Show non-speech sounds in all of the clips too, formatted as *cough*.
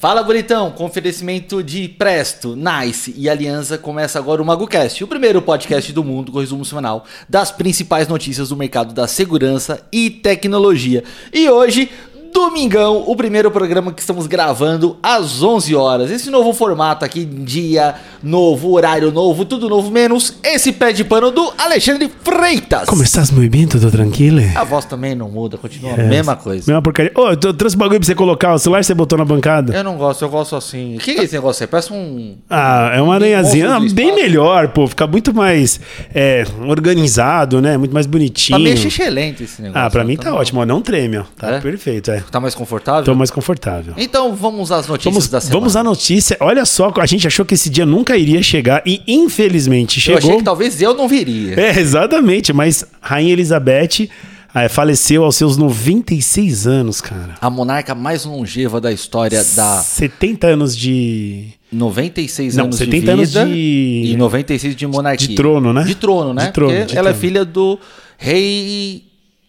Fala bonitão, com oferecimento de Presto, Nice e Aliança começa agora o MagoCast, o primeiro podcast do mundo com resumo semanal das principais notícias do mercado da segurança e tecnologia. E hoje Domingão, o primeiro programa que estamos gravando às 11 horas. Esse novo formato aqui, dia novo, horário novo, tudo novo, menos esse pé de pano do Alexandre Freitas. Como estás, muito bem? Tudo tranquilo? A voz também não muda, continua a mesma coisa. Mesma porcaria. Ô, eu trouxe bagulho pra você colocar o celular, você botou na bancada? Eu não gosto, eu gosto assim. O que é esse negócio aí? Parece um. Ah, é uma aranhazinha. do bem melhor, pô. Fica muito mais é, organizado, né? Muito mais bonitinho. Tá meio excelente esse negócio. Ah, pra mim Então tá não- ótimo, ó. Não treme, ó. Tá É? perfeito, é. Tá mais confortável? Tô mais confortável. Então vamos às notícias Vamos, da semana. vamos à notícia. Olha só, a gente achou que esse dia nunca iria chegar e infelizmente Eu chegou. achei que talvez eu não viria. É, exatamente, mas Rainha Elizabeth eh, faleceu aos seus 96 anos, cara. A monarca mais longeva da história da 70 anos de 96 Não, anos 70 de vida anos de- e 96 de monarquia. de trono, né? De trono, né? De trono, Porque de ela é trono. filha do rei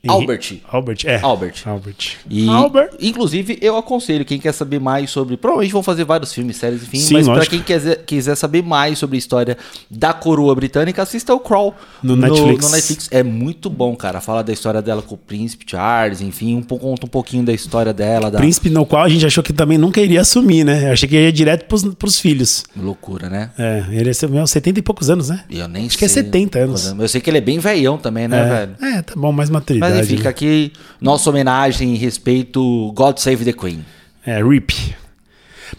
Albert. Albert, é. Albert. Albert. E, Albert. inclusive, eu aconselho quem quer saber mais sobre. Provavelmente vão fazer vários filmes, séries, enfim. Sim, mas para lógico. quem quiser, quiser saber mais sobre a história da coroa britânica, assista o Crawl No Netflix. No Netflix. É muito bom, cara. Fala da história dela com o príncipe Charles, enfim, um, conta um pouquinho da história dela. Da... Príncipe no qual a gente achou que também nunca iria assumir, né? Eu achei que ia direto pros, pros filhos. Loucura, né? É, ele é meu, 70 e poucos anos, né? Eu nem Acho sei. que é 70 anos. Eu sei que ele é bem veião também, né, velho? É, é, tá bom, mais maturidade. Mas enfim, né? fica aqui nossa homenagem e respeito God Save the Queen. É, RIP.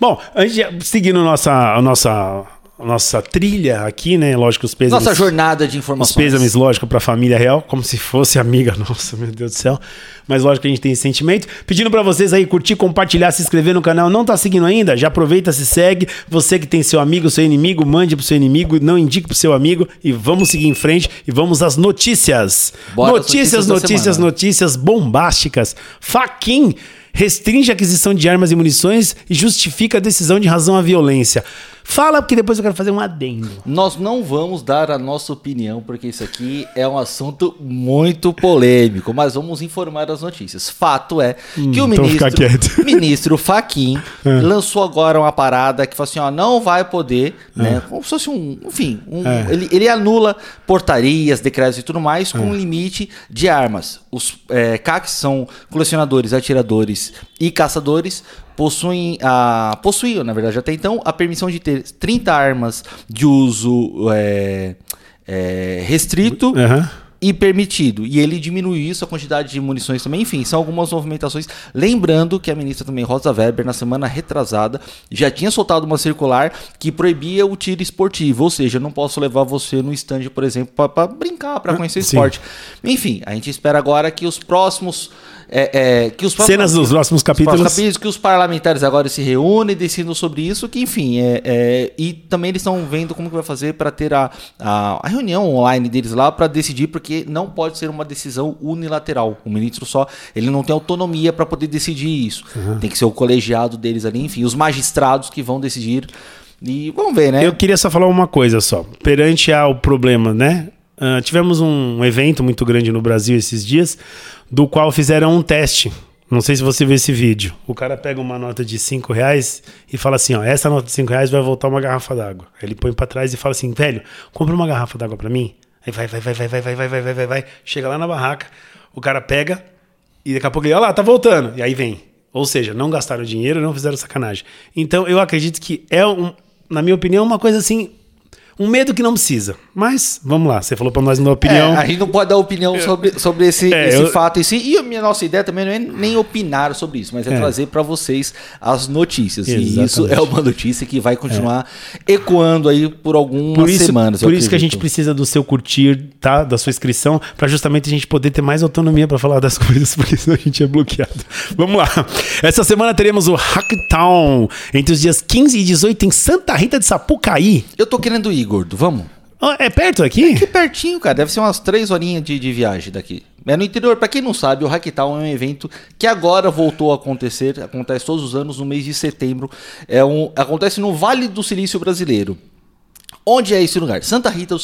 Bom, antes de, seguindo nossa, a nossa, nossa trilha aqui, né? Lógico, os pêsames. Nossa jornada de Os informações. pêsames, lógico, pra família real, como se fosse amiga *laughs* nossa, meu Deus do céu. Mas lógico que a gente tem esse sentimento. Pedindo pra vocês aí curtir, compartilhar, se inscrever no canal. Não tá seguindo ainda? Já aproveita, se segue. Você que tem seu amigo, seu inimigo, mande pro seu inimigo, não indique pro seu amigo. E vamos seguir em frente e vamos às notícias. Bora notícias, notícias notícias, notícias bombásticas. Faquin restringe a aquisição de armas e munições e justifica a decisão de razão à violência. Fala, porque depois eu quero fazer um adendo. Nós não vamos dar a nossa opinião, porque isso aqui é um assunto muito polêmico, mas vamos informar as notícias. Fato é que o então ministro, *laughs* ministro Faquim *laughs* lançou agora uma parada que falou assim: ó, não vai poder, né? Como se fosse um. Enfim, um- É. ele, ele anula portarias, decretos e tudo mais com um limite de armas. Os é, CACs são colecionadores, atiradores e caçadores. Possuem, a, possuíam, na verdade, até então, a permissão de ter 30 armas de uso é, é, restrito Aham. e permitido. E ele diminuiu isso, a quantidade de munições também. Enfim, são algumas movimentações. Lembrando que a ministra também, Rosa Weber, na semana retrasada, já tinha soltado uma circular que proibia o tiro esportivo. Ou seja, eu não posso levar você no stand, por exemplo, para brincar, para conhecer sim. esporte. Enfim, a gente espera agora que os próximos. É, é, que os Cenas dos próximos os próximos capítulos. capítulos, que os parlamentares agora se reúnem e decidam sobre isso, que enfim, é, é, e também eles estão vendo como que vai fazer para ter a, a, a reunião online deles lá para decidir, porque não pode ser uma decisão unilateral. O ministro só, ele não tem autonomia para poder decidir isso. Tem que ser o colegiado deles ali, enfim, os magistrados que vão decidir. E vamos ver, né? Eu queria só falar uma coisa só. Perante ao problema, né? Ah, tivemos um evento muito grande no Brasil esses dias, do qual fizeram um teste. Não sei se você viu esse vídeo. O cara pega uma nota de 5 reais e fala assim: ó, essa nota de 5 reais vai voltar uma garrafa d'água. Aí Ele põe pra trás e fala assim: velho, compra uma garrafa d'água pra mim. Aí vai, vai, vai, vai, vai, vai, vai, vai, vai, vai, vai. Chega lá na barraca, o cara pega e daqui a pouco ele, olha lá, tá voltando. E aí vem. Ou seja, não gastaram dinheiro, não fizeram sacanagem. Então eu acredito que é, um, na minha opinião, uma coisa assim. Um medo que não precisa. Mas, vamos lá, você falou pra nós na opinião. É, a gente não pode dar opinião sobre, sobre esse, É, esse eu- fato em si. E a minha nossa ideia também não é nem opinar sobre isso, mas é, É. trazer para vocês as notícias. E Exatamente. isso é uma notícia que vai continuar ecoando aí por algumas Por isso, semanas. por isso que a gente acredito. precisa do seu curtir, tá? Da sua inscrição, pra justamente a gente poder ter mais autonomia pra falar das *laughs* coisas, porque senão a gente é bloqueado. Vamos lá. Essa semana teremos o Hacktown entre os dias 15 e 18 em Santa Rita de Sapucaí. Eu tô querendo ir, gordo. Vamos? É perto aqui? Que pertinho, cara. Deve ser umas três horinhas de, de viagem daqi. É no interior. Pra quem não sabe, o Hacktown é um evento que agora voltou a acontecer. Acontece todos os anos no mês de setembro. É um, acontece no Vale do Silício Brasileiro. Onde é esse lugar? Santa Rita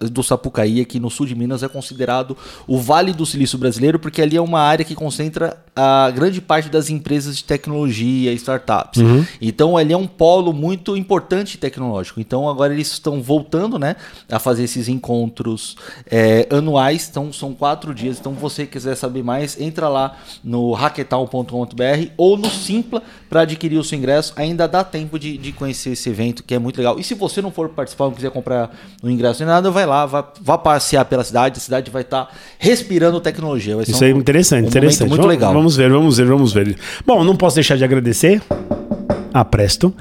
do, Sapucaí, aqui no sul de Minas, é considerado o Vale do Silício brasileiro, porque ali é uma área que concentra a grande parte das empresas de tecnologia e startups. Uhum. Então ali é um polo muito importante tecnológico. Então agora eles estão voltando né, a fazer esses encontros é, anuais. Então são quatro dias. Então você quiser saber mais, entra lá no hacketal.com.br ou no Simpla para adquirir o seu ingresso. Ainda dá tempo de, de conhecer esse evento, que é muito legal. E se você não for participar, não quiser comprar o ingresso nem nada, vai lá, vá, vá passear pela cidade, a cidade vai estar tá respirando tecnologia. Isso um, é interessante, um interessante. Muito legal. Vamos ver, vamos ver, vamos ver. Bom, não posso deixar de agradecer a Presto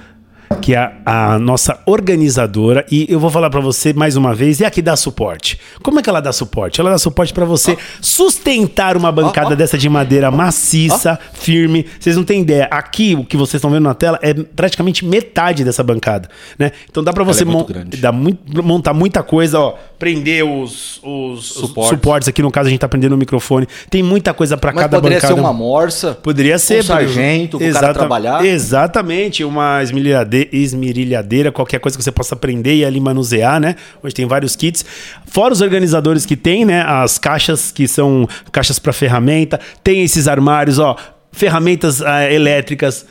que é a, a nossa organizadora. E eu vou falar para você mais uma vez, e aqui dá suporte. Como é que ela dá suporte? Ela dá suporte para você oh. sustentar uma bancada oh, oh. dessa de madeira maciça, firme. Vocês não têm ideia. Aqui, o que vocês estão vendo na tela, é praticamente metade dessa bancada. Né? Então dá para você é mon dá muito, montar muita coisa, ó. Prender os, os suportes. suportes. Aqui, no caso, a gente tá prendendo o microfone. Tem muita coisa para cada poderia bancada. Poderia ser uma morsa. Poderia ser. Um sargento, o cara trabalhar. Exatamente. Uma esmerilhadeira esmerilhadeira, qualquer coisa que você possa aprender e ali manusear, né? Hoje tem vários kits. Fora os organizadores que tem, né? As caixas que são caixas para ferramenta, tem esses armários, ó, ferramentas uh, elétricas,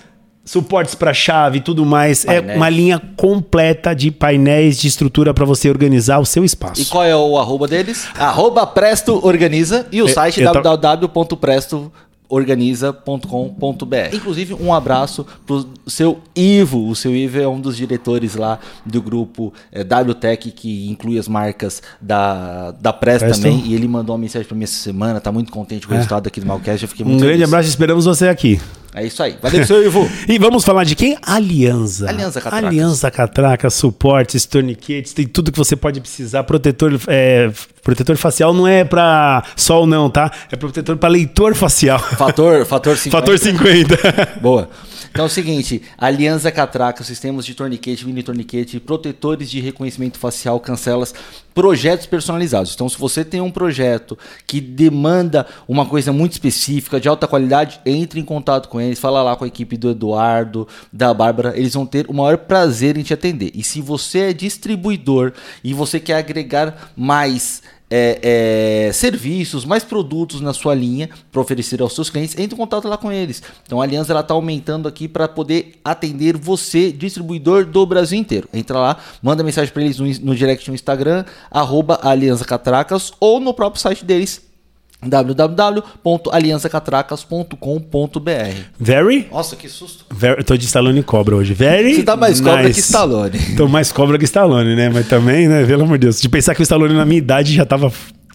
suportes para chave e tudo mais. É painéis. É uma linha completa de painéis de estrutura para você organizar o seu espaço. E qual é o arroba deles? Arroba Presto Organiza e o eu, site www.presto.com organiza.com.br. Inclusive, um abraço pro seu Ivo. O seu Ivo é um dos diretores lá do grupo é, WTech, que inclui as marcas da, da Press também. E ele mandou uma mensagem para mim essa semana. Tá muito contente com o é. resultado aqui do Malcast. Eu fiquei muito Um feliz. grande abraço, esperamos você aqui. É isso aí. Valeu, seu Ivo. *laughs* e vamos falar de quem? Aliança. Aliança Catraca. Aliança Catraca, suportes, torniquetes, tem tudo que você pode precisar. Protetor, é, protetor facial não é para sol não, tá? É protetor para leitor facial. Fator, *laughs* fator 50. Fator 50. Boa. Então é o seguinte, Aliança Catraca, sistemas de torniquete, mini torniquete, protetores de reconhecimento facial, cancelas, projetos personalizados. Então se você tem um projeto que demanda uma coisa muito específica, de alta qualidade, entre em contato com eles, fala lá com a equipe do Eduardo, da Bárbara, eles vão ter o maior prazer em te atender. E se você é distribuidor e você quer agregar mais é, é, serviços, mais produtos na sua linha para oferecer aos seus clientes, entre em contato lá com eles. Então a Aliança está aumentando aqui para poder atender você, distribuidor do Brasil inteiro. Entra lá, manda mensagem para eles no, no direct no Instagram, arroba Catracas, ou no próprio site deles, www.aliançacatracas.com.br Very? Nossa, que susto. Very, eu tô de Stallone Cobra hoje. Very Você tá mais nice. cobra que Stallone. *laughs* Tô mais cobra que Stallone, né? Mas também, né? Pelo amor de Deus. De pensar que o Stallone na minha idade já tava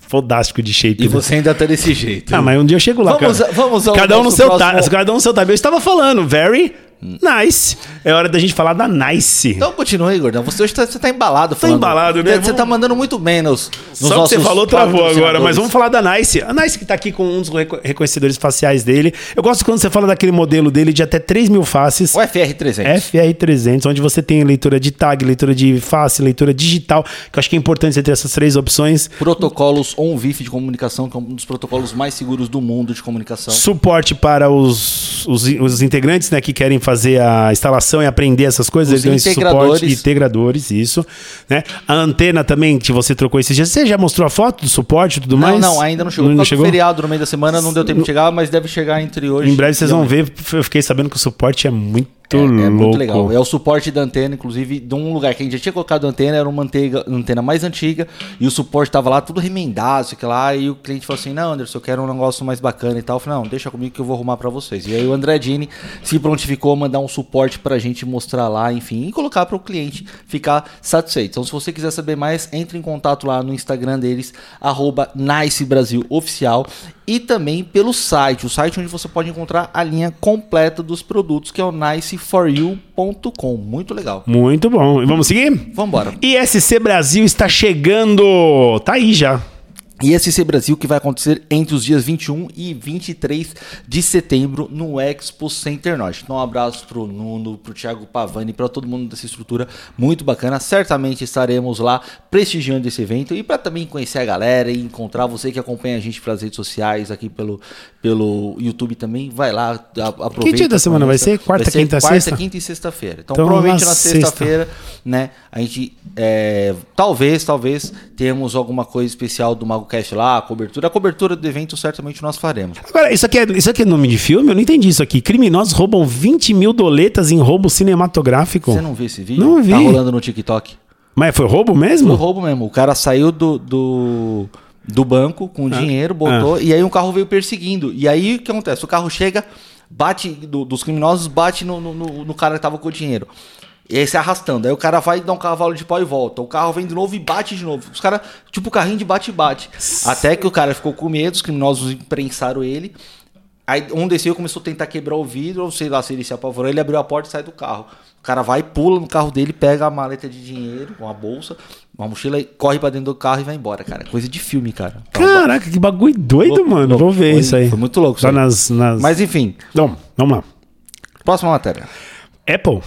fodástico de shape. E né? você ainda tá desse jeito. Ah, mas um dia eu chego lá. Vamos, cara. vamos ao cada um no seu próximo... cada um no seu time. Eu estava falando, very Nice. É hora da gente falar da Nice. Então continua aí, Gordão. Você hoje tá, você tá embalado. Tá falando. Tá embalado, né? Você tá mandando muito bem nos, nos Só que você falou, travou agora. Mas vamos falar da Nice. A Nice que tá aqui com um dos reconhecedores faciais dele. Eu gosto quando você fala daquele modelo dele de até 3 mil faces. O FR300. FR300, onde você tem leitura de tag, leitura de face, leitura digital. Que eu acho que é importante você ter essas três opções. Protocolos OnVIF de comunicação, que é um dos protocolos mais seguros do mundo de comunicação. Suporte para os, os, os integrantes né, que querem fazer a instalação e aprender essas coisas, Os ele integradores. suporte, integradores, isso. Né? A antena também, que você trocou esses dias, você já mostrou a foto do suporte e tudo não, mais? Não, ainda não chegou. Não, não chegou? feriado no meio da semana, não deu tempo de chegar, mas deve chegar entre hoje. Em breve vocês vão ver, eu fiquei sabendo que o suporte é muito é, é, muito legal. É o suporte da antena, inclusive, de um lugar que a gente já tinha colocado a antena, era uma antena, antena mais antiga, e o suporte tava lá tudo remendado, sei lá, e o cliente falou assim: Não, Anderson, eu quero um negócio mais bacana e tal. Eu falei: Não, deixa comigo que eu vou arrumar para vocês. E aí o André Dini se prontificou a mandar um suporte pra gente mostrar lá, enfim, e colocar para o cliente ficar satisfeito. Então, se você quiser saber mais, entre em contato lá no Instagram deles, arroba Nice Brasil Oficial e também pelo site, o site onde você pode encontrar a linha completa dos produtos, que é o niceforyou.com. Muito legal. Muito bom. Vamos seguir? Vamos embora. ISC Brasil está chegando. Tá aí já. E SC Brasil que vai acontecer entre os dias 21 e 23 de setembro no Expo Center Norte. Então um abraço pro Nuno, pro Thiago Pavani, para todo mundo dessa estrutura muito bacana. Certamente estaremos lá prestigiando esse evento e para também conhecer a galera e encontrar você que acompanha a gente pelas redes sociais, aqui pelo, pelo YouTube também, vai lá, a- aproveita. Que dia da semana vai ser? Quarta, Vai ser quinta, quarta, sexta? quinta e sexta-feira. Então, Então, provavelmente na na sexta. sexta-feira, né, a gente é, talvez, talvez tenhamos alguma coisa especial do MagoCast lá, a cobertura. A cobertura do evento certamente nós faremos. Agora, isso aqui, é, isso aqui é nome de filme? Eu não entendi isso aqui. Criminosos roubam 20 mil doletas em roubo cinematográfico. Você não viu esse vídeo? Não vi. Tá rolando no TikTok. Mas foi roubo Foi mesmo? roubo mesmo. O cara saiu do, do, do banco com Ah. dinheiro, botou, e aí um carro veio perseguindo. E aí o que acontece? O carro chega, bate, do- dos criminosos, bate no, no, no- no cara que tava com o dinheiro. E aí se arrastando. Aí o cara vai dar um cavalo de pau e volta. O carro vem de novo e bate de novo. Os caras, tipo, carrinho de bate e bate. Até que o cara ficou com medo, os criminosos imprensaram ele. Aí um desceu e começou a tentar quebrar o vidro, ou sei lá se ele se apavorou, ele abriu a porta e sai do carro. O cara vai, pula no carro dele, pega a maleta de dinheiro, uma bolsa, uma mochila, corre pra dentro do carro e vai embora, cara. Coisa de filme, cara. Caraca, que bagulho doido, Louco, mano. louco. Vou ver Foi- isso aí. foi muito louco Tá nas, nas... Mas enfim, Então, vamos lá. próxima matéria. Apple.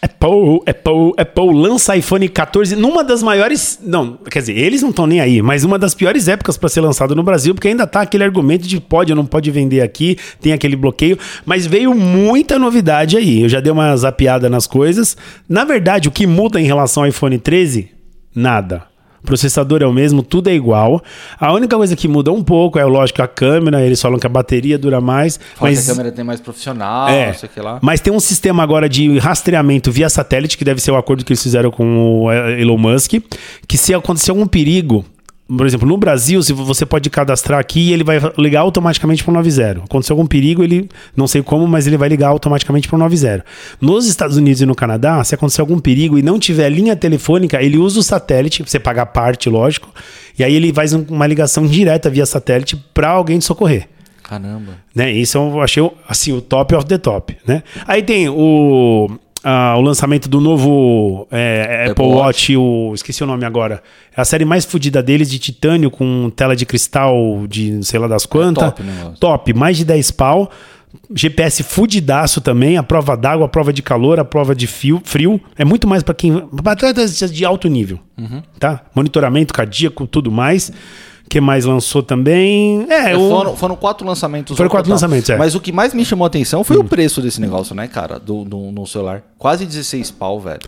Apple, Apple, Apple lança iPhone 14 numa das maiores. Não, quer dizer, eles não estão nem aí, mas uma das piores épocas para ser lançado no Brasil, porque ainda tá aquele argumento de pode ou não pode vender aqui, tem aquele bloqueio, mas veio muita novidade aí. Eu já dei uma zapiada nas coisas. Na verdade, o que muda em relação ao iPhone 13? Nada. O processador é o mesmo, tudo é igual. A única coisa que muda um pouco é, lógico, a câmera. Eles falam que a bateria dura mais. Fala mas que a câmera tem mais profissional, é, não sei o que lá. Mas tem um sistema agora de rastreamento via satélite, que deve ser o acordo que eles fizeram com o eh, Elon Musk, que se acontecer algum perigo, por exemplo, no Brasil, se você pode cadastrar aqui, ele vai ligar automaticamente para o 90. Aconteceu algum perigo, ele não sei como, mas ele vai ligar automaticamente para o 90. Nos Estados Unidos e no Canadá, se acontecer algum perigo e não tiver linha telefônica, ele usa o satélite, você paga a parte, lógico, e aí ele faz um- uma ligação direta via satélite para alguém te socorrer Caramba. né? Isso eu achei assim o top of the top, né? Aí tem o ah, o lançamento do novo é, Apple, Apple Watch, o esqueci o nome agora. É a série mais fodida deles de titânio com tela de cristal de sei lá das quantas. top o negócio. top, mais de 10 pau. GPS fudidaço também, a prova d'água, a prova de calor, a prova de fio, frio. É muito mais para quem. Para atletas de alto nível. Uhum. Tá? Monitoramento cardíaco, tudo mais. Que mais lançou também? É, o... Foram, foram quatro lançamentos. Foram quatro total. lançamentos, é. Mas o que mais me chamou a atenção foi o preço desse negócio, né, cara? Do, do, no celular. Quase 16 pau, velho.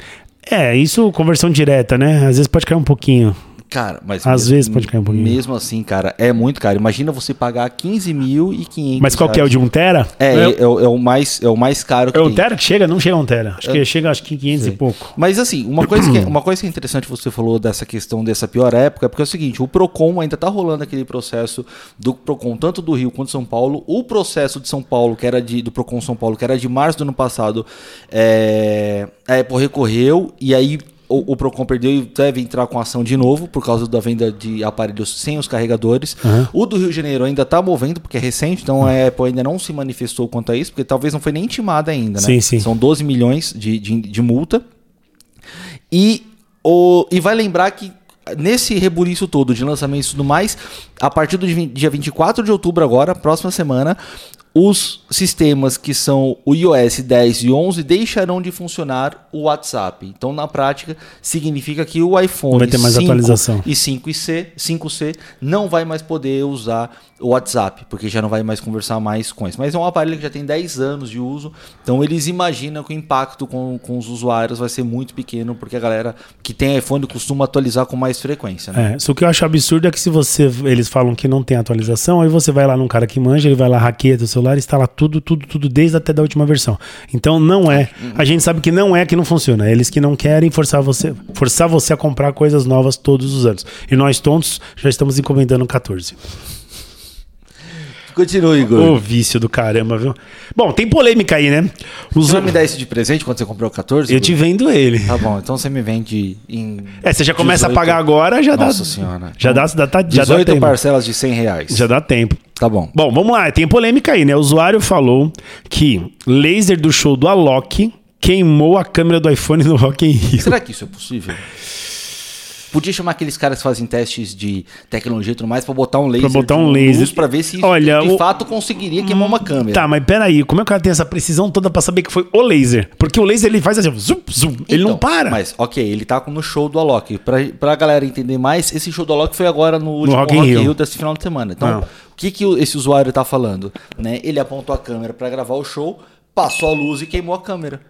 É, isso conversão direta, né? Às vezes pode cair um pouquinho. Cara, mas. Às mesmo- vezes pode cair um pouquinho. Mesmo assim, cara, é muito caro. Imagina você pagar 15.500. Mas qual que é o de 1 tera? É, é, é, é o, é o mais, é o mais caro que é um tem. tera que chega? Não chega a 1 tera. Acho que chega acho que 500 e pouco. Mas assim, uma coisa, que, uma coisa que é interessante que você falou dessa questão dessa pior época é porque é o seguinte, o Procon ainda tá rolando aquele processo do Procon, tanto do Rio quanto de São Paulo. O processo de São Paulo, que era de, do Procon São Paulo, que era de março do ano passado, é, a Apple recorreu e aí o, o Procon perdeu e deve entrar com ação de novo por causa da venda de aparelhos sem os carregadores. O do Rio de Janeiro ainda tá movendo, porque é recente, então a Apple ainda não se manifestou quanto a isso, porque talvez não foi nem intimada ainda, né? Sim, sim. São 12 milhões de, de, de multa. E, o, e vai lembrar que nesse rebuliço todo de lançamentos e tudo mais, a partir do dia 20 dia 24 de outubro agora, próxima semana, os sistemas que são o iOS 10 e 11 deixarão de funcionar o WhatsApp. Então, na prática, significa que o iPhone Vai ter mais 5 atualização. e 5C, 5C não vai mais poder usar o WhatsApp, porque já não vai mais conversar mais com isso. Mas é um aparelho que já tem 10 anos de uso, então eles imaginam que o impacto com, com os usuários vai ser muito pequeno, porque a galera que tem iPhone costuma atualizar com mais frequência. Né? É, só que eu acho absurdo é que se você. Eles falam que não tem atualização, aí você vai lá num cara que manja, ele vai lá, hackeia teu celular, instala tudo, tudo, tudo, desde até da última versão. Então não é. A gente sabe que não é que não funciona. É eles que não querem forçar você, forçar você a comprar coisas novas todos os anos. E nós, tontos, já estamos encomendando 14. Continue, Igor. Ô vício do caramba, viu? Bom, tem polêmica aí, né? Os... Você vai me dar esse de presente quando você comprou o 14? Eu Igor? te vendo ele. Tá bom, então você me vende em. É, você já começa 18 a pagar agora, já Nossa dá. senhora. Já dá, já, tá, já dá 18 tempo. parcelas de 100 reais. Já dá tempo. Tá bom. Bom, vamos lá. Tem polêmica aí, né? O usuário falou que laser do show do Alok queimou a câmera do iPhone no Rock in Rio. Será que isso é possível? Podia chamar aqueles caras que fazem testes de tecnologia e tudo mais pra botar um laser. botar de um luz laser. Pra ver se Olha, de o- fato conseguiria queimar uma câmera. Tá, mas peraí, como é que o cara tem essa precisão toda pra saber que foi o laser? Porque o laser ele faz assim, zoom, zoom, ele não Então, para. Mas, ok, ele tá no show do Alok. Pra, pra galera entender mais, esse show do Alok foi agora no último Rock Rock, in Rio. Rio. desse final de semana. Então, Ah. o que, que esse usuário tá falando? Né? Ele apontou a câmera pra gravar o show, passou a luz e queimou a câmera.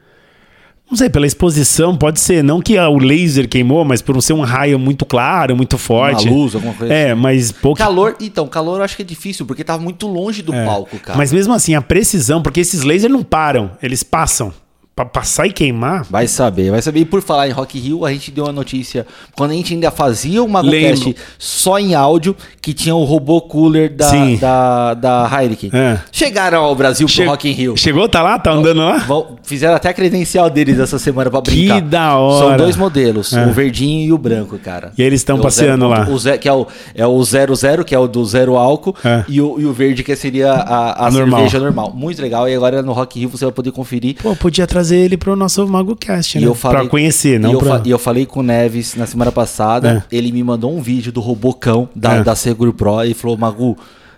Não sei, pela exposição, pode ser. Não que o laser queimou, mas por ser um raio muito claro, muito forte. Uma luz, alguma coisa É, mas pouco. Calor, então, calor eu acho que é difícil, porque tava muito longe do palco, cara. Mas mesmo assim, a precisão, porque esses lasers não param, eles passam. Pra passar e queimar. Vai saber, vai saber. E por falar em Rock Rio, a gente deu uma notícia quando a gente ainda fazia o MagoCast Lembro. só em áudio, que tinha o robô cooler da, Sim. da, da Heineken. É. Chegaram ao Brasil pro Che- Rock in Rio. Chegou, tá lá? Tá andando lá? Vão- Fizeram até a credencial deles essa semana pra Que brincar. da hora. São dois modelos, É. o verdinho e o branco, cara. E eles estão É passeando zero lá. O ze- que é o, é o 00, que é o do zero álcool, É. e, o, e o verde, que seria a, a Normal. cerveja normal. Muito legal. E agora no Rock Rio você vai poder conferir. Pô, podia trazer ele pro nosso MagoCast, E né? eu falei, pra conhecer, não e eu, pra... fa- e eu falei com o Neves na semana passada. Ele me mandou um vídeo do Robocão da, É. da Seguro Pro e falou: Magu,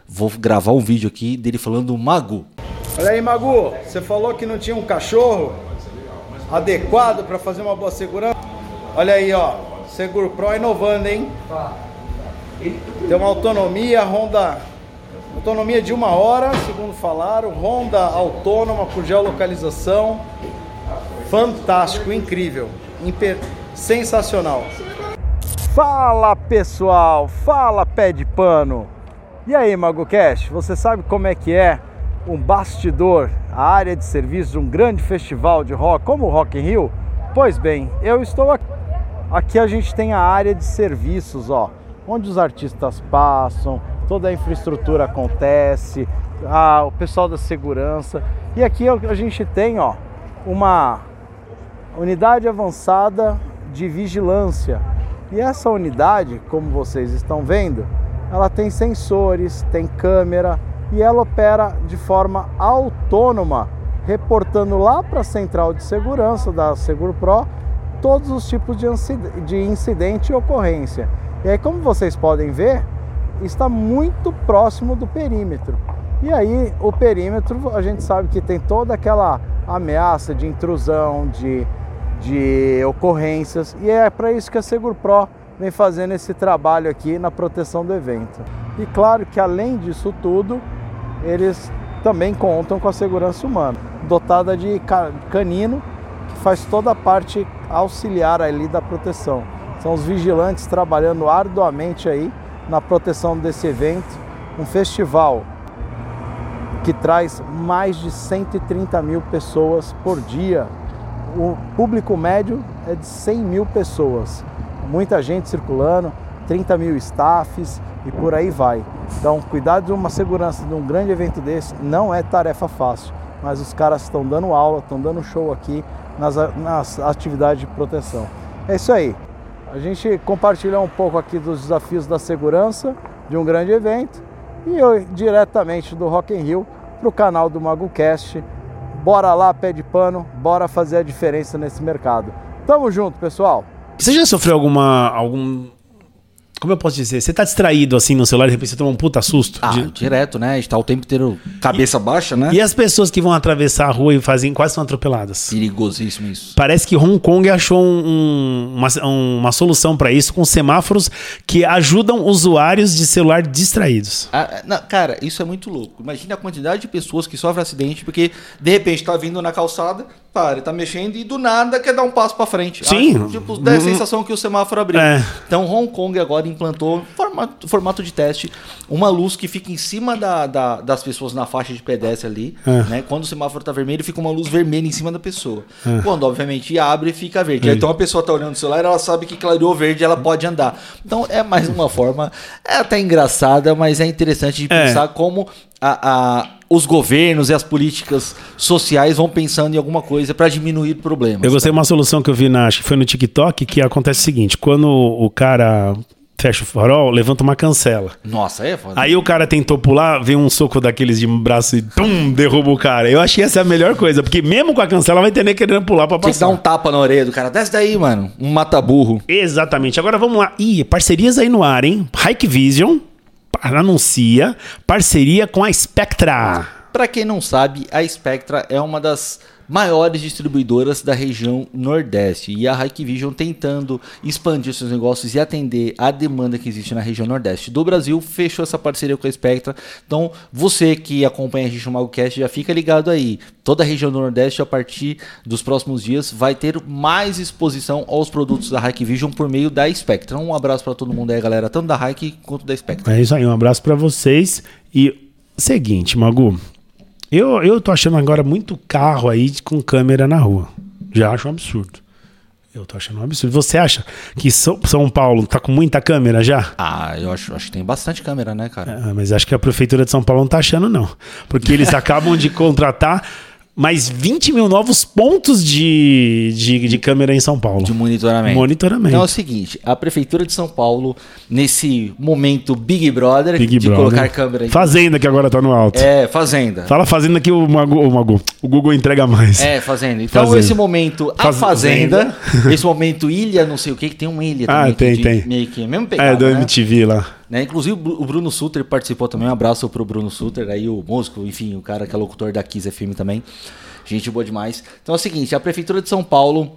vou gravar um vídeo aqui dele falando Magu. Olha aí, Magu, você falou que não tinha um cachorro adequado para fazer uma boa segurança. Olha aí, ó, Seguro Pro inovando, hein? Tem uma autonomia, Honda, autonomia de uma hora, segundo falaram, Honda autônoma por geolocalização. Fantástico, incrível, sensacional. Fala pessoal, fala pé de pano. E aí, MagoCast, você sabe como é que é um bastidor, a área de serviço de um grande festival de rock como o Rock in Rio? Pois bem, eu estou aqui. Aqui a gente tem a área de serviços, ó, onde os artistas passam, toda a infraestrutura acontece, a- o pessoal da segurança. E aqui a gente tem, ó, uma unidade avançada de vigilância. E essa unidade, como vocês estão vendo, ela tem sensores, tem câmera e ela opera de forma autônoma, reportando lá para a central de segurança da Seguro Pro todos os tipos de incidente e ocorrência. E aí, como vocês podem ver, está muito próximo do perímetro. E aí, o perímetro, a gente sabe que tem toda aquela ameaça de intrusão, de, de ocorrências, e é para isso que a Seguro Pro vem fazendo esse trabalho aqui na proteção do evento. E claro que além disso tudo, eles também contam com a segurança humana, dotada de ca- canino, que faz toda a parte auxiliar ali da proteção. São os vigilantes trabalhando arduamente aí na proteção desse evento, um festival que traz mais de 130 mil pessoas por dia. O público médio é de 100 mil pessoas. Muita gente circulando, 30 mil staffs e por aí vai. Então, cuidar de uma segurança de um grande evento desse não é tarefa fácil, mas os caras estão dando aula, estão dando show aqui nas, nas atividades de proteção. É isso aí. A gente compartilhou um pouco aqui dos desafios da segurança de um grande evento e eu diretamente do Rock in Rio para o canal do MagoCast. Bora lá, pé de pano, bora fazer a diferença nesse mercado. Tamo junto, pessoal. Você já sofreu alguma. algum. Como eu posso dizer? Você tá distraído assim no celular e de repente você toma um puta susto? Ah, De- direto, né? A gente tá o tempo inteiro cabeça baixa, né? E as pessoas que vão atravessar a rua e fazem quase são atropeladas. Perigosíssimo isso. Parece que Hong Kong achou um- um- uma, um- uma solução para isso com semáforos que ajudam usuários de celular distraídos. Ah, não, cara, isso é muito louco. Imagina a quantidade de pessoas que sofrem acidente porque de repente tá vindo na calçada, para, tá mexendo e do nada quer dar um passo pra frente. Sim. Tipo, dá a sensação que o semáforo abriu. É. Então Hong Kong agora implantou formato, formato de teste uma luz que fica em cima da, da- das pessoas na faixa de pedestre ali, É. né? Quando o semáforo tá vermelho, fica uma luz vermelha em cima da pessoa. Quando obviamente abre, fica verde. Então a pessoa tá olhando o celular, ela sabe que clareou verde, ela pode andar. Então é mais uma forma, é até engraçada, mas é interessante de É. pensar como a- a- os governos e as políticas sociais vão pensando em alguma coisa para diminuir problemas. Eu gostei de uma solução que eu vi na, acho que foi no TikTok, que acontece o seguinte: quando o cara fecha o farol, levanta uma cancela. Nossa, aí é foda. Aí o cara tentou pular, veio um soco daqueles de braço e pum, derruba o cara. Eu achei essa a melhor coisa, porque mesmo com a cancela vai nem querendo pular pra Tinha que dar passar. um tapa na orelha do cara. Desce daí, mano. Um mata-burro. Exatamente. Agora vamos lá. Ih, parcerias aí no ar, hein? Hikvision anuncia parceria com a Spectra. Pra quem não sabe, a Spectra é uma das maiores distribuidoras da região Nordeste e a Hikvision tentando expandir seus negócios e atender a demanda que existe na região Nordeste do Brasil, fechou essa parceria com a Spectra. Então, você que acompanha a gente no MagoCast já fica ligado aí. Toda a região do Nordeste, a partir dos próximos dias, vai ter mais exposição aos produtos da Hikvision por meio da Spectra. Um abraço pra todo mundo aí, galera, tanto da Hike quanto da Spectra. É isso aí, um abraço pra vocês. E seguinte, Magu, eu, eu tô achando agora muito carro aí com câmera na rua. Já acho um absurdo. Eu tô achando um absurdo. Você acha que São São Paulo tá com muita câmera já? Ah, eu acho, acho que tem bastante câmera, né, cara? Ah, mas acho que a prefeitura de São Paulo não tá achando, não. Porque eles *laughs* acabam de contratar mais 20 mil novos pontos de, de, de câmera em São Paulo. De monitoramento. Monitoramento. Então é o seguinte, a Prefeitura de São Paulo, nesse momento Big Brother, Big de Brother. colocar câmera em... Fazenda que agora tá no alto. É, Fazenda. Fala Fazenda que o, Magu, o, Magu, o Google entrega mais. É, Fazenda. Então, Fazenda. esse momento, a Fazenda. Fazenda, esse momento Ilha, não sei o que, que tem uma ilha Ah, também. que tem, tem. Meio que, mesmo É, pegada, do né? MTV lá. Né? Inclusive, o Bru- o Bruno Suter participou também. Um abraço pro Bruno Suter, aí o músico, enfim, o cara que é locutor da Kiss FM também. Gente boa demais. Então é o seguinte, a Prefeitura de São Paulo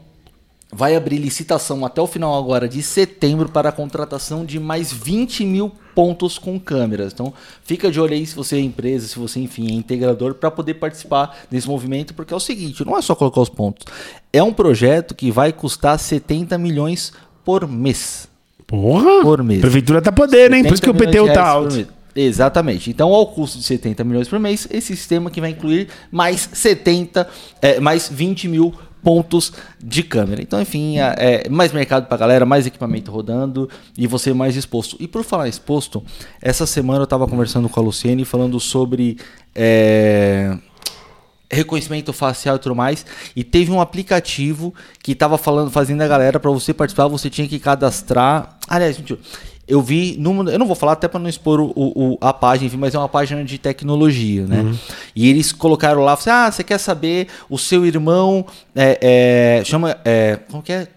vai abrir licitação até o final agora de setembro para a contratação de mais 20 mil pontos com câmeras. Então fica de olho aí se você é empresa, se você, enfim, é integrador, para poder participar desse movimento, porque é o seguinte, não é só colocar os pontos. É um projeto que vai custar 70 milhões por mês. Porra! Por mês. A prefeitura tá podendo, hein? Por isso que o 70 PTU tá alto. Exatamente. Então, ao custo de 70 milhões por mês, esse sistema que vai incluir mais 70, é, mais 20 mil pontos de câmera. Então, enfim, é, é mais mercado pra galera, mais equipamento rodando e você mais exposto. E por falar exposto, essa semana eu tava conversando com a Luciene falando sobre é, reconhecimento facial e tudo mais. E teve um aplicativo que tava falando, fazendo a galera para você participar, você tinha que cadastrar. Aliás, mentira. Eu vi, numa- eu não vou falar até para não expor o, o- a página, enfim, mas é uma página de tecnologia, né? E eles colocaram lá, assim, ah, você quer saber o seu irmão, é, é, chama, é, como que é?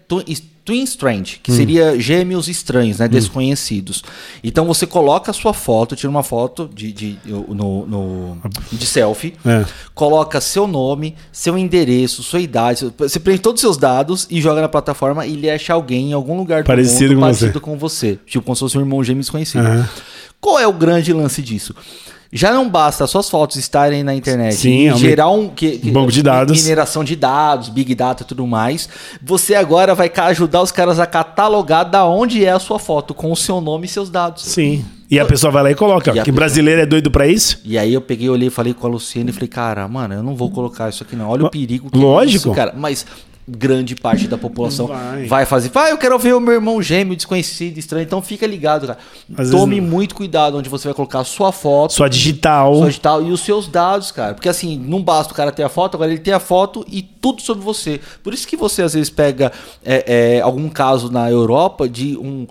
Twin Strange, que seria gêmeos estranhos, né? Desconhecidos. Então você coloca a sua foto, tira uma foto de, de, no, no- de selfie, É. coloca seu nome, seu endereço, sua idade, você preenche todos os seus dados e joga na plataforma e ele acha alguém em algum lugar do Parecido mundo com parecido você. com você. Tipo, como se fosse um irmão gêmeo desconhecido. Aham. Qual é o grande lance disso? Já não basta suas fotos estarem na internet Sim, e é gerar um que, que- banco de dados. mineração de dados, big data e tudo mais. Você agora vai ajudar os caras a catalogar da onde é a sua foto com o seu nome e seus dados. Sim. E a pessoa vai lá e coloca. E que brasileiro é doido pra isso? E aí eu peguei, olhei, falei com a Luciene e falei, cara, mano, eu não vou colocar isso aqui não. Olha o perigo que é Lógico. isso, cara. Mas grande parte da população Vai. vai, fazer. Vai, eu quero ver o meu irmão gêmeo desconhecido, estranho. Então fica ligado, cara. Às Tome muito cuidado onde você vai colocar a sua foto. Sua digital. sua digital e os seus dados, cara. Porque assim, não basta o cara ter a foto, agora ele tem a foto e tudo sobre você. Por isso que você às vezes pega é, é, algum caso na Europa de um.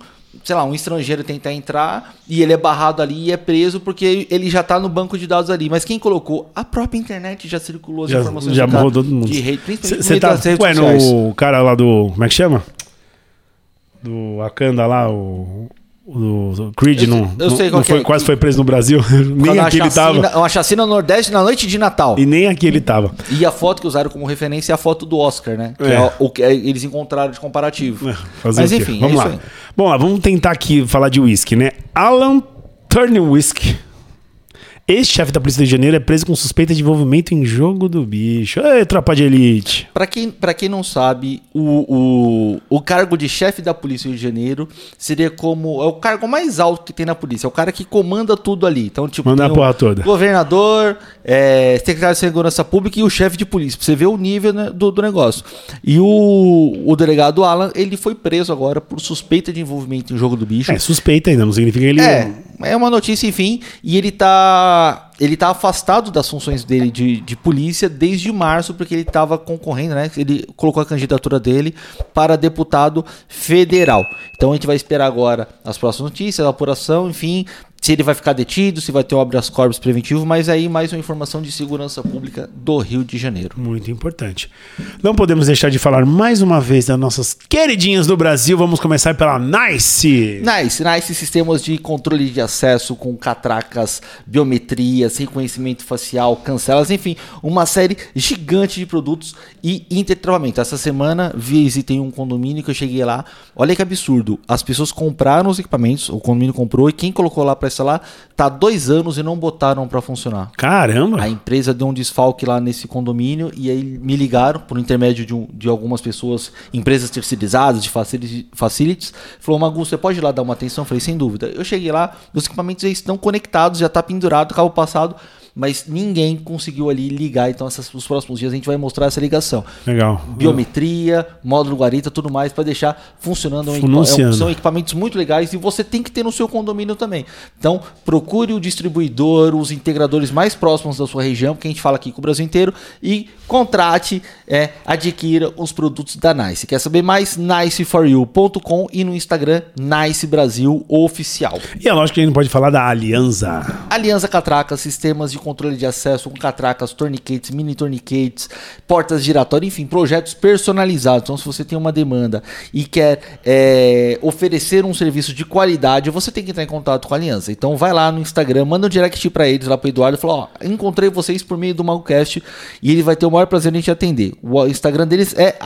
Sei lá, um estrangeiro tentar entrar e ele é barrado ali e é preso porque ele já tá no banco de dados ali. Mas quem colocou? A própria internet já circulou as Já, informações já cara, todo mundo. De rede, principalmente Você tá. redes Ué, sociais. no cara lá do. Como é que chama? Do Wakanda lá, o. O do Creed Eu não, eu sei não que foi, é. quase foi preso no Brasil. *laughs* nem aqui a ele chacina- tava. Uma chacina no Nordeste na noite de Natal. E nem aqui ele tava. E a foto que usaram como referência é a foto do Oscar, né? Que É. é, o que eles encontraram de comparativo. Fazer Mas enfim, vamos é lá. isso aí. Bom, lá, vamos tentar aqui falar de whisky, né? Alan Turner Whisky. Ex-chefe da Polícia do Rio de Janeiro é preso com suspeita de envolvimento em jogo do bicho. Ei, tropa de elite. Pra quem, pra quem não sabe, o, o, o cargo de chefe da Polícia do Rio de Janeiro seria como. É o cargo mais alto que tem na polícia. É o cara que comanda tudo ali. Então, tipo, Manda a porra toda. Governador, é, secretário de Segurança Pública e o chefe de polícia. Pra você ver o nível né, do, do negócio. E o, o delegado Alan, ele foi preso agora por suspeita de envolvimento em jogo do bicho. É, suspeita ainda, não significa que ele. É, é uma notícia, enfim, e ele tá ele tá afastado das funções dele de, de polícia desde março, porque ele estava concorrendo, né? Ele colocou a candidatura dele para deputado federal. Então a gente vai esperar agora as próximas notícias, a apuração, enfim, se ele vai ficar detido, se vai ter habeas corpus preventivo, mas aí mais uma informação de segurança pública do Rio de Janeiro. Muito importante. Não podemos deixar de falar mais uma vez das nossas queridinhas do Brasil. Vamos começar pela Nice. Nice, Nice sistemas de controle de acesso com catracas, biometrias, reconhecimento facial, cancelas, enfim, uma série gigante de produtos e intertravamento. Essa semana visitei um condomínio que eu cheguei lá. Olha que absurdo. As pessoas compraram os equipamentos, o condomínio comprou e quem colocou lá para instalar tá dois anos e não botaram para funcionar. Caramba! A empresa deu um desfalque lá nesse condomínio e aí me ligaram por intermédio de, um, de algumas pessoas, empresas terceirizadas de facilities, falou, Magu, você pode ir lá dar uma atenção? Eu falei, sem dúvida. Eu cheguei lá, os equipamentos já estão conectados, já está pendurado, cabo passado, mas ninguém conseguiu ali ligar. Então, essas, os próximos dias a gente vai mostrar essa ligação. Legal. Biometria, módulo guarita, tudo mais, para deixar funcionando. Funciando. É, são equipamentos muito legais e você tem que ter no seu condomínio também. Então, procure o distribuidor, os integradores mais próximos da sua região, que a gente fala aqui com o Brasil inteiro, e contrate, é, adquira os produtos da Nice. Quer saber mais? niceforyou.com e no Instagram Nice Brasil Oficial. E é lógico que a gente não pode falar da Aliança. Aliança Catraca, sistemas de controle de acesso com catracas, torniquetes, mini torniquetes, portas giratórias, enfim, projetos personalizados. Então, se você tem uma demanda e quer é, oferecer um serviço de qualidade, você tem que entrar em contato com a Aliança. Então, vai lá no Instagram, manda um direct para eles, lá para Eduardo, e fala: Ó, encontrei vocês por meio do MagoCast e ele vai ter o maior prazer em te atender. O Instagram deles é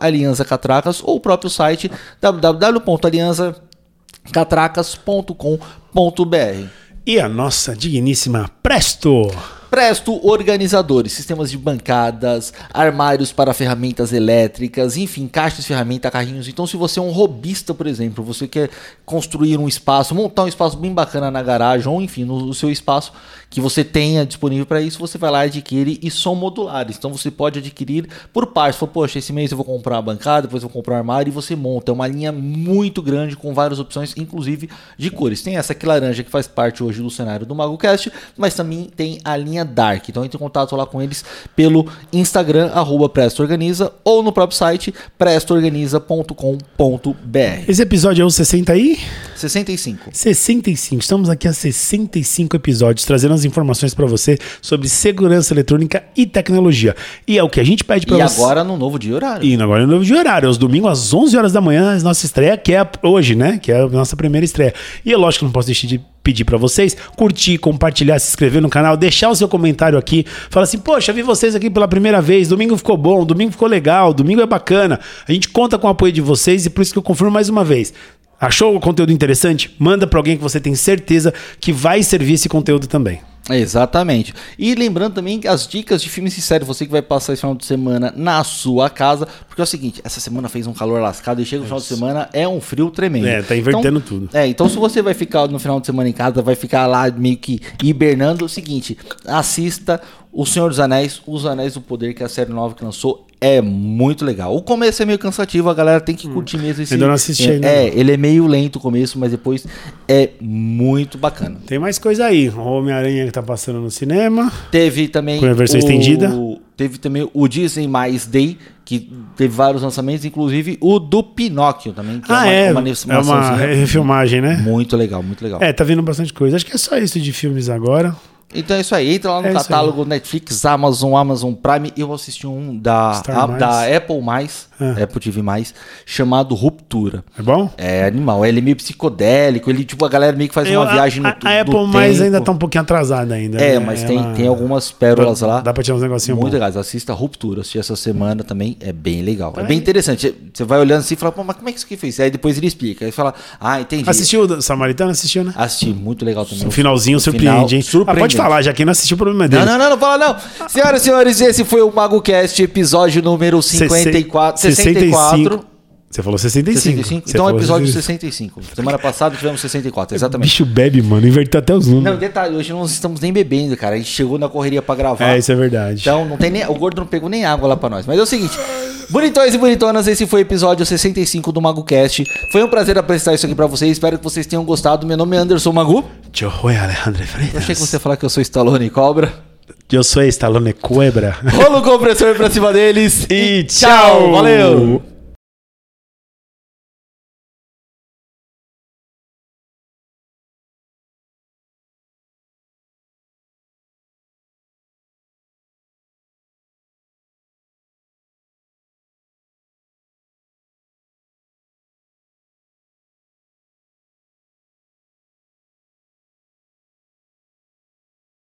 Aliança Catracas ou o próprio site www.alianzacatracas.com.br. E a nossa digníssima Presto. Presto Organizadores, sistemas de bancadas, armários para ferramentas elétricas, enfim, caixas de ferramenta, carrinhos. Então, se você é um robista, por exemplo, você quer construir um espaço, montar um espaço bem bacana na garagem, ou enfim, no, no seu espaço que você tenha disponível para isso, você vai lá e adquire e são modulares. Então, você pode adquirir por partes. Fala, poxa, esse mês eu vou comprar uma bancada, depois eu vou comprar um armário e você monta. É uma linha muito grande com várias opções, inclusive de cores. Tem essa aqui laranja que faz parte hoje do cenário do MagoCast, mas também tem a linha Dark. Então entre em contato lá com eles pelo Instagram, arroba Organiza, ou no próprio site prestoorganiza.com.br. Esse episódio é o 60 aí? 65. 65. Estamos aqui a 65 episódios trazendo as informações para você sobre segurança eletrônica e tecnologia. E é o que a gente pede para você. E agora no novo dia horário. E agora no novo dia horário, aos domingos às 11 horas da manhã, a nossa estreia, que é hoje, né? Que é a nossa primeira estreia. E é lógico que não posso deixar de pedir para vocês curtir, compartilhar, se inscrever no canal, deixar o seu comentário aqui, fala assim: "Poxa, vi vocês aqui pela primeira vez, domingo ficou bom, domingo ficou legal, domingo é bacana". A gente conta com o apoio de vocês e por isso que eu confirmo mais uma vez. Achou o conteúdo interessante? Manda para alguém que você tem certeza que vai servir esse conteúdo também. Exatamente. E lembrando também as dicas de filmes e séries, você que vai passar esse final de semana na sua casa, porque é o seguinte, essa semana fez um calor lascado e chega o final de semana, é um frio tremendo. É, tá invertendo então, tudo. É, então se você vai ficar no final de semana em casa, vai ficar lá meio que hibernando, é o seguinte, assista O Senhor dos Anéis, Os Anéis do Poder, que é a série nova que lançou, é muito legal. O começo é meio cansativo, a galera tem que curtir mesmo esse. Ainda não assisti é, ainda. É, ele é meio lento o começo, mas depois é muito bacana. Tem mais coisa aí. O Homem-Aranha que tá passando no cinema. Teve também. Com a versão o, estendida. Teve também o Disney Mais Day, que teve vários lançamentos, inclusive o do Pinóquio também. Que ah, é é. uma, Uma é uma refilmagem, né? Muito legal, muito legal. É, tá vindo bastante coisa. Acho que é só isso de filmes agora. Então é isso aí, entra lá no É catálogo Netflix, Amazon, Amazon Prime. Eu assisti um da, a- Mais. da Apple Mais, Ah. Apple TV Mais, chamado Ruptura. É bom? É animal, ele é meio psicodélico, ele tipo a galera meio que faz Eu- uma viagem no a, do a Apple mais tempo. ainda tá um pouquinho atrasada ainda. É, né? mas tem, Ela- tem algumas pérolas lá. Dá pra tirar uns negocinhos Muito legais. Assista Ruptura. Assisti essa semana também. É bem legal. É bem interessante. Você vai olhando assim e fala, Pô, mas como é que isso aqui fez? Aí depois ele explica. Aí fala, ah, entendi. Assistiu o Samaritano? Assistiu, né? Assisti, muito legal também. O finalzinho O surpreende, hein? final Ah, pode falar, já quem não assistiu, o problema é dele. Não, não, não, não fala não. Senhoras e senhores, esse foi o MagoCast, episódio número 54. 64. Você falou 65. 65. Você Então, falou episódio 65. Semana passada tivemos 64, exatamente. Bicho bebe, mano. Inverteu até os Não, números. detalhe, hoje não estamos nem bebendo, cara. A gente chegou na correria pra gravar. É, isso é verdade. Então, não tem nem, o gordo não pegou nem água lá pra nós. Mas é o seguinte, Bonitões e bonitonas, esse foi o episódio 65 do MagoCast. Foi um prazer apresentar isso aqui pra vocês. Espero que vocês tenham gostado. Meu nome é Anderson Magu. Eu sou Alejandro Eu Freitas. achei que você ia falar que eu sou Stallone Cobra. Eu sou Stallone Cuebra. Rola o compressor pra cima deles. E Tchau, valeu!